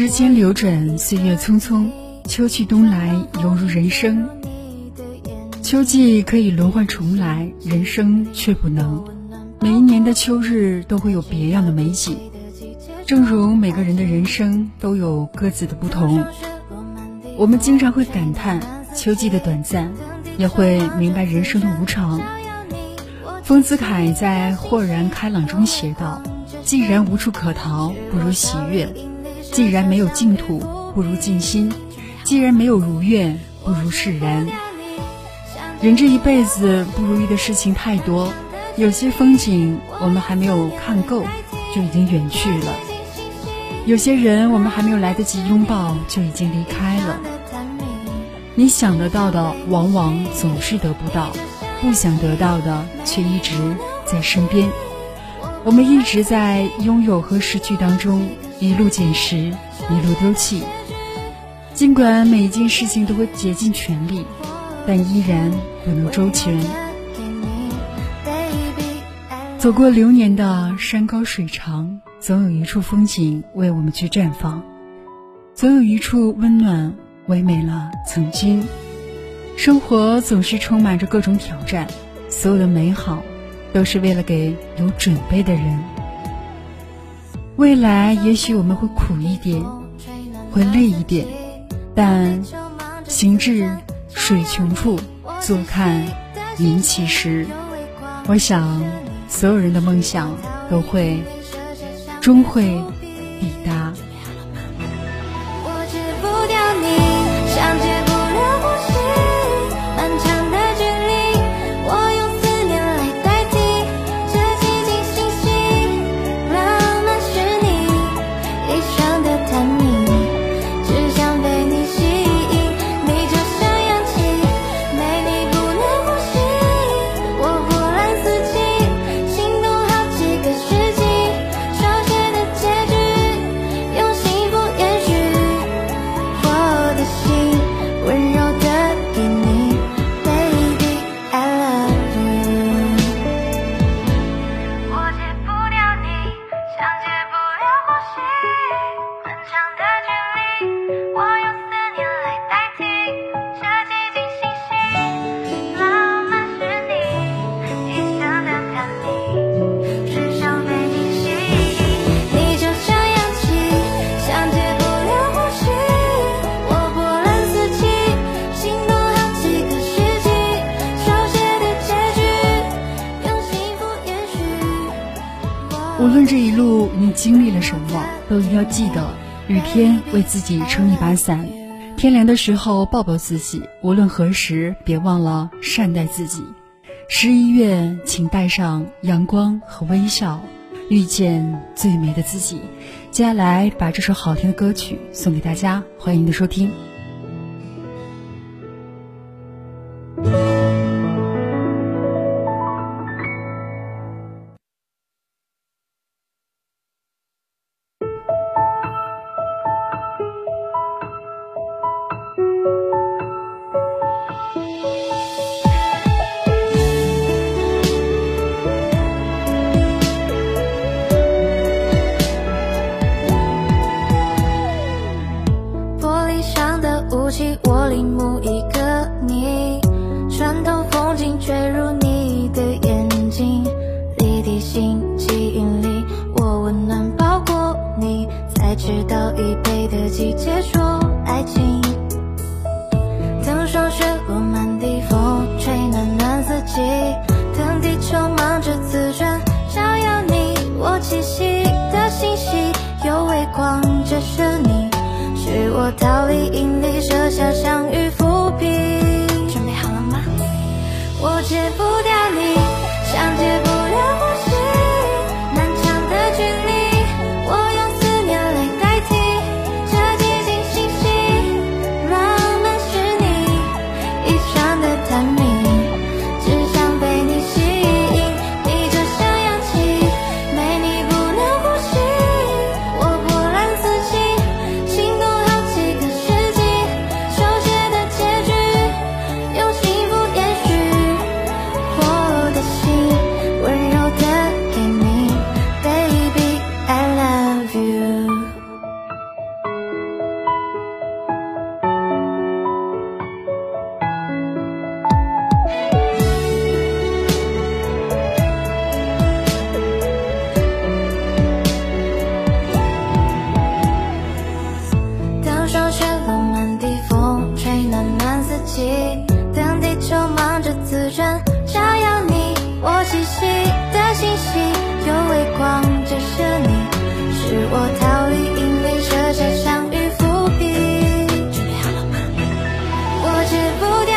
时间流转，岁月匆匆，秋去冬来，犹如人生。秋季可以轮换重来，人生却不能。每一年的秋日都会有别样的美景，正如每个人的人生都有各自的不同。我们经常会感叹秋季的短暂，也会明白人生的无常。丰子恺在《豁然开朗》中写道：“既然无处可逃，不如喜悦；既然没有净土，不如静心；既然没有如愿，不如释然。”人这一辈子不如意的事情太多。有些风景我们还没有看够，就已经远去了；有些人我们还没有来得及拥抱，就已经离开了。你想得到的，往往总是得不到；不想得到的，却一直在身边。我们一直在拥有和失去当中，一路捡拾，一路丢弃。尽管每一件事情都会竭尽全力，但依然不能周全。走过流年的山高水长，总有一处风景为我们去绽放，总有一处温暖唯美了曾经。生活总是充满着各种挑战，所有的美好都是为了给有准备的人。未来也许我们会苦一点，会累一点，但行至水穷处，坐看云起时。我想。所有人的梦想都会，终会抵达。经历了什么，都一定要记得：雨天为自己撑一把伞，天凉的时候抱抱自己。无论何时，别忘了善待自己。十一月，请带上阳光和微笑，遇见最美的自己。接下来，把这首好听的歌曲送给大家，欢迎您的收听。心吸引力，我温暖包裹你，才知道一杯的季节说爱情。等霜雪落满地，风吹暖暖四季，等地球忙着自转，照耀你，我栖息的星系有微光折射你，是我逃离引力，设下相遇伏笔。准备好了吗？我戒不掉。解不掉。